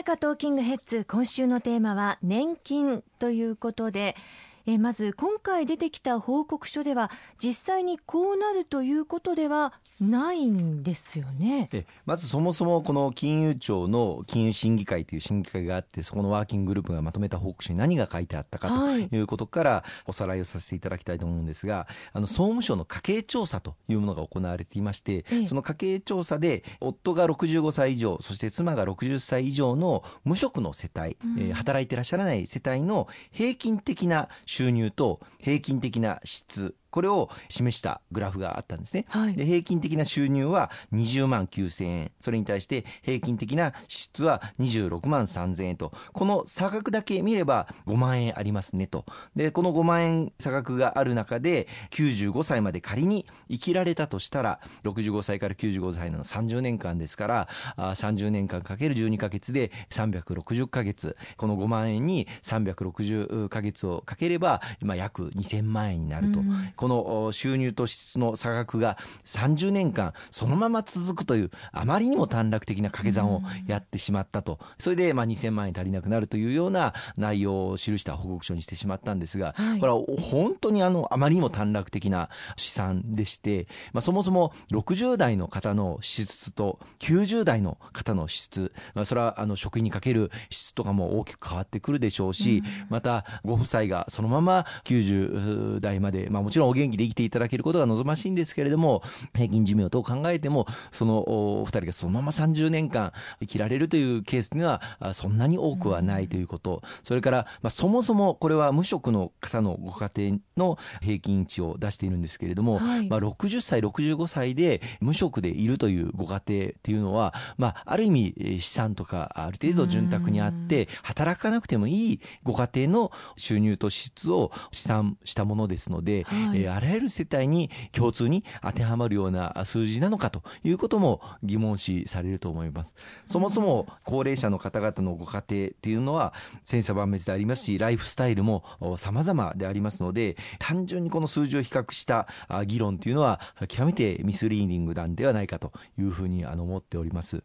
阪トーキングヘッズ今週のテーマは年金ということでえまず今回出てきた報告書では実際にこうなるということではないんですよね。えまずそもそもこの金融庁の金融審議会という審議会があってそこのワーキンググループがまとめた報告書に何が書いてあったかとい。うことからおさらいをさせていただきたいと思うんですがあの総務省の家計調査というものが行われていまして、その家計調査で夫が65歳以上そして妻が60歳以上の無職の世帯、うん、え働いてらっしゃらない世帯の平均的な収収入と平均的な支出これを示したグラフがあったんですね、はい、で平均的な収入は20万9000円。それに対して平均的な支出は26万3000円と。この差額だけ見れば5万円ありますねと。でこの5万円差額がある中で95歳まで仮に生きられたとしたら65歳から95歳の30年間ですからあ30年間かける12か月で360か月。この5万円に360か月をかければ今約2000万円になると。うんこの収入と支出の差額が30年間そのまま続くというあまりにも短絡的な掛け算をやってしまったと、それでまあ2000万円足りなくなるというような内容を記した報告書にしてしまったんですが、これは本当にあのあまりにも短絡的な試算でして、まあ、そもそも60代の方の支出と90代の方の支出、まあ、それはあの食費にかける支出とかも大きく変わってくるでしょうし、またご夫妻がそのまま90代まで、まあ、もちろんお元気で生きていただけることが望ましいんですけれども平均寿命と考えてもそのお二人がそのまま30年間生きられるというケースにはそんなに多くはないということ、それから、まあ、そもそもこれは無職の方のご家庭の平均値を出しているんですけれども、はい、まあ、60歳65歳で無職でいるというご家庭っていうのは、まあ、ある意味資産とかある程度潤沢にあって働かなくてもいいご家庭の収入と支出を試算したものですので、はい、えー、あらゆる世帯に共通に当てはまるような数字なのかということも疑問視されると思います。そもそも高齢者の方々のご家庭っていうのは千差万別でありますし、ライフスタイルも様々でありますので、単純にこの数字を比較した議論というのは極めてミスリーディングなんではないかというふうに思っております。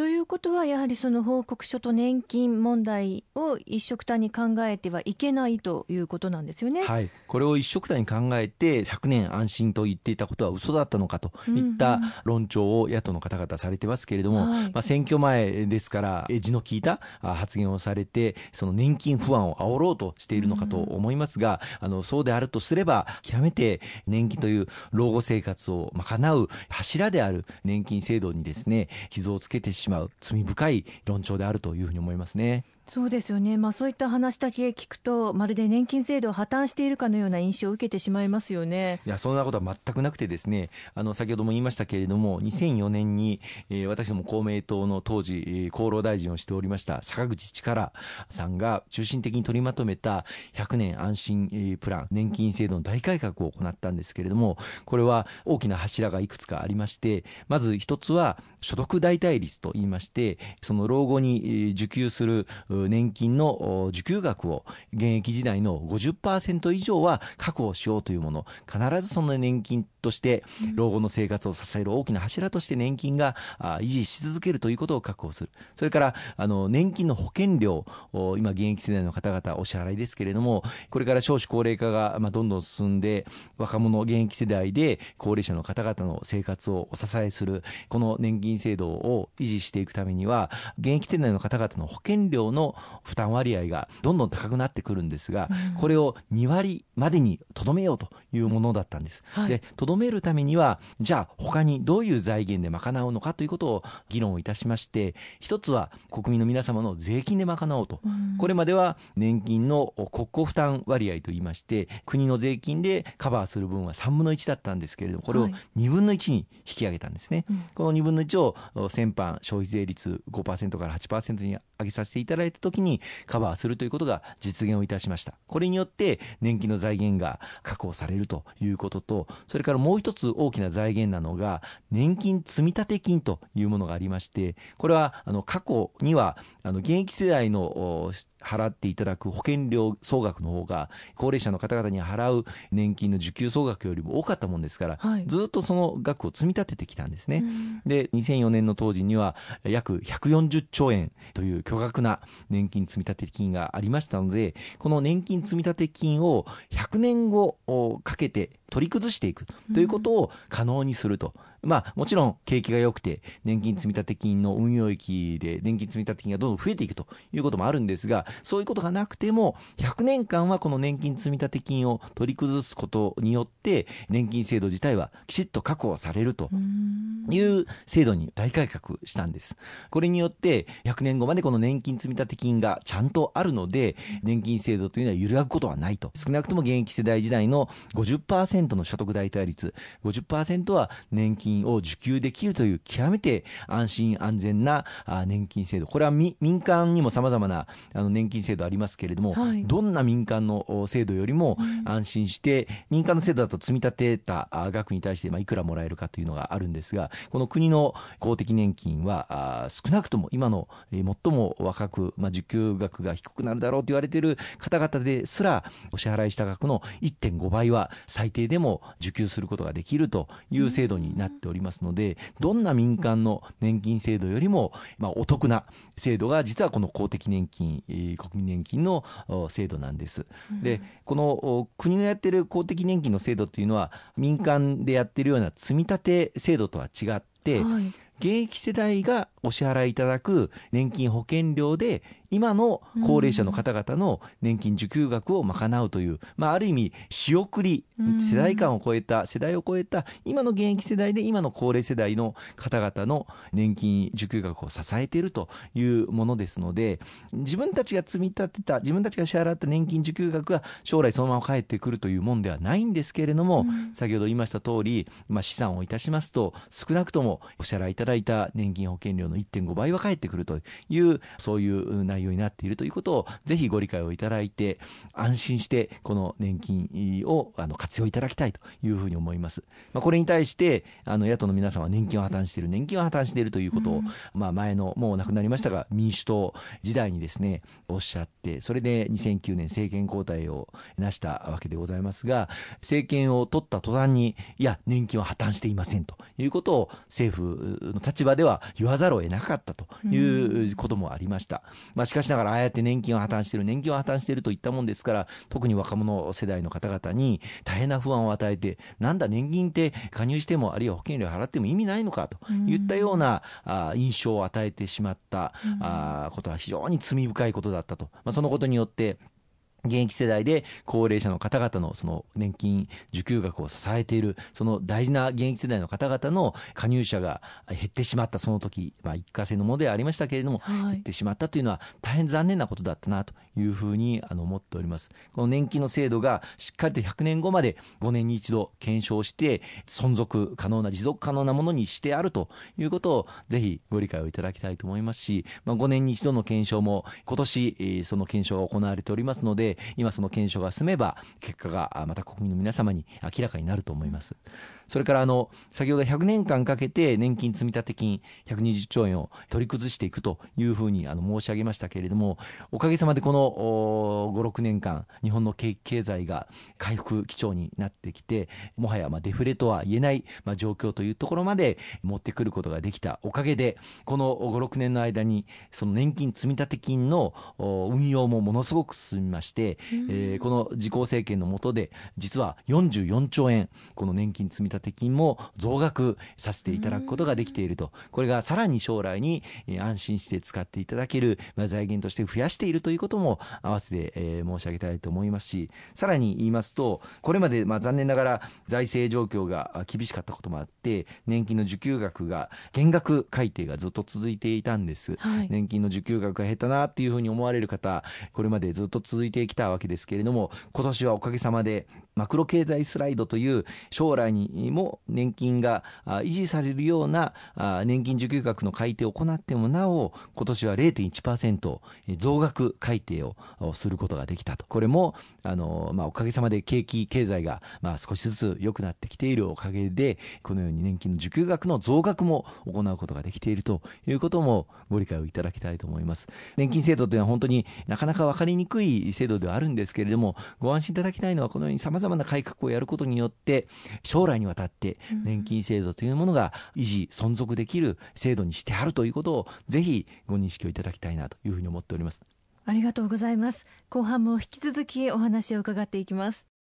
ということはやはりその報告書と年金問題を一緒くたに考えてはいけないということなんですよね。はい、これを一緒くたに考えて100年安心と言っていたことは嘘だったのかといった論調を野党の方々されてますけれども、うんうん、まあ、選挙前ですからエッジの効いた発言をされてその年金不安を煽ろうとしているのかと思いますが、うん、あのそうであるとすれば極めて年金という老後生活を賄う柱である年金制度にですね傷をつけてしまう罪深い論調であるというふうに思いますね。そうですよね、まあ、そういった話だけ聞くと、まるで年金制度を破綻しているかのような印象を受けてしまいますよね。いやそんなことは全くなくて、ですね。あの先ほども言いましたけれども、2004年に、えー、私ども公明党の当時、厚労大臣をしておりました坂口力さんが中心的に取りまとめた100年安心、プラン、年金制度の大改革を行ったんですけれども、これは大きな柱がいくつかありまして、まず一つは所得代替率といいまして、その老後に受給する年金の受給額を現役時代の50%以上は確保しようというもの。必ずその年金として老後の生活を支える大きな柱として年金が維持し続けるということを確保する。それからあの年金の保険料今現役世代の方々お支払いですけれどもこれから少子高齢化がまあどんどん進んで若者現役世代で高齢者の方々の生活をお支えするこの年金制度を維持していくためには現役世代の方々の保険料の負担割合がどんどん高くなってくるんですが、これを2割までにとどめようというものだったんです。はい、でとどめるためにはじゃあ他にどういう財源で賄うのかということを議論をいたしまして一つは国民の皆様の税金で賄おうと、これまでは年金の国庫負担割合といいまして国の税金でカバーする分は3分の1だったんですけれどもこれを2分の1に引き上げたんですね。はい、この2分の1を先般消費税率5%から8%に上げさせていただいた時にカバーするということが実現をいたしました。これによって年金の財源が確保されるということとそれからもう一つ大きな財源なのが年金積立金というものがありましてこれはあの過去にはあの現役世代の払っていただく保険料総額の方が高齢者の方々に払う年金の受給総額よりも多かったもんですから、はい、ずっとその額を積み立ててきたんですね。で2004年の当時には約140兆円という巨額な年金積立金がありましたのでこの年金積立金を100年後かけて取り崩していくということを可能にすると。まあ、もちろん景気が良くて、年金積立金の運用益で年金積立金がどんどん増えていくということもあるんですが、そういうことがなくても、100年間はこの年金積立金を取り崩すことによって、年金制度自体はきちっと確保されるという制度に大改革したんです。これによって、100年後までこの年金積立金がちゃんとあるので、年金制度というのは揺らぐことはないと。少なくとも現役世代時代の50%の所得代替率、50%は年金金を受給できるという極めて安心安全な年金制度。これは民間にもさまざまなあの年金制度ありますけれども、はい、どんな民間の制度よりも安心して、民間の制度だと積み立てた額に対してまあいくらもらえるかというのがあるんですがこの国の公的年金は少なくとも今の最も若く、まあ、受給額が低くなるだろうと言われている方々ですらお支払いした額の1.5倍は最低でも受給することができるという制度になってっておりますのでどんな民間の年金制度よりも、まあ、お得な制度が実はこの公的年金国民年金の制度なんです。でこの国のやってる公的年金の制度っていうのは民間でやってるような積み立て制度とは違って、はい、現役世代がお支払いいただく年金保険料で今の高齢者の方々の年金受給額を賄うという、まあ、ある意味仕送り世代間を超えた世代を超えた今の現役世代で今の高齢世代の方々の年金受給額を支えているというものですので自分たちが積み立てた自分たちが支払った年金受給額が将来そのまま返ってくるというもんではないんですけれども、先ほど言いました通り、まあ、資産をいたしますと少なくともお支払いいただいた年金保険料の1.5倍は返ってくるというそういう内容になっているということをぜひご理解をいただいて安心してこの年金をあの活用いただきたいというふうに思います。まあ、これに対してあの野党の皆さんは年金を破綻している年金は破綻しているということを、うん、まあ、前のもう亡くなりましたが民主党時代にですねおっしゃってそれで2009年政権交代を成したわけでございますが政権を取った途端にいや年金は破綻していませんということを政府の立場では言わざるを得なかったということもありました。まあ、しかしながらああやって年金を破綻している、年金を破綻しているといったもんですから、特に若者世代の方々に大変な不安を与えて、なんだ年金って加入しても、あるいは保険料払っても意味ないのかといったような、あ印象を与えてしまった、あことは非常に罪深いことだったと。まあ、そのことによって、現役世代で高齢者の方々のその年金受給額を支えているその大事な現役世代の方々の加入者が減ってしまったその時、まあ、一過性のものではありましたけれども、減ってしまったというのは大変残念なことだったなというふうにあの思っております。この年金の制度がしっかりと100年後まで5年に一度検証して存続可能な持続可能なものにしてあるということをぜひご理解をいただきたいと思いますし、まあ、5年に一度の検証も今年その検証が行われておりますので今その検証が進めば結果がまた国民の皆様に明らかになると思います。それからあの先ほど100年間かけて年金積立金120兆円を取り崩していくというふうにあの申し上げましたけれどもおかげさまでこの56年間日本の経済が回復基調になってきてもはやまデフレとは言えないま状況というところまで持ってくることができたおかげでこの56年の間にその年金積立金の運用もものすごく進みまして、えー、この自公政権の下で実は44兆円この年金積立金も増額させていただくことができていると。これがさらに将来に安心して使っていただける財源として増やしているということも合わせて、え申し上げたいと思いますしさらに言いますとこれまでまあ残念ながら財政状況が厳しかったこともあって年金の受給額が減額改定がずっと続いていたんです、はい、年金の受給額が減ったなっていうふうに思われる方これまでずっと続いてきたわけですけれども今年はおかげさまでマクロ経済スライドという将来にも年金が維持されるような年金受給額の改定を行ってもなお今年は0.1%増額改定をすることができたと。これもあの、まあ、おかげさまで景気経済がまあ少しずつ良くなってきているおかげでこのように年金の受給額の増額も行うことができているということもご理解をいただきたいと思います。年金制度というのは本当になかなか分かりにくい制度ではあるんですけれどもご安心いただきたいのはこのようにさまざまな改革をやることによって将来にわたって年金制度というものが維持存続できる制度にしてあるということをぜひご認識をいただきたいなというふうに思っております。ありがとうございます。後半も引き続きお話を伺っていきます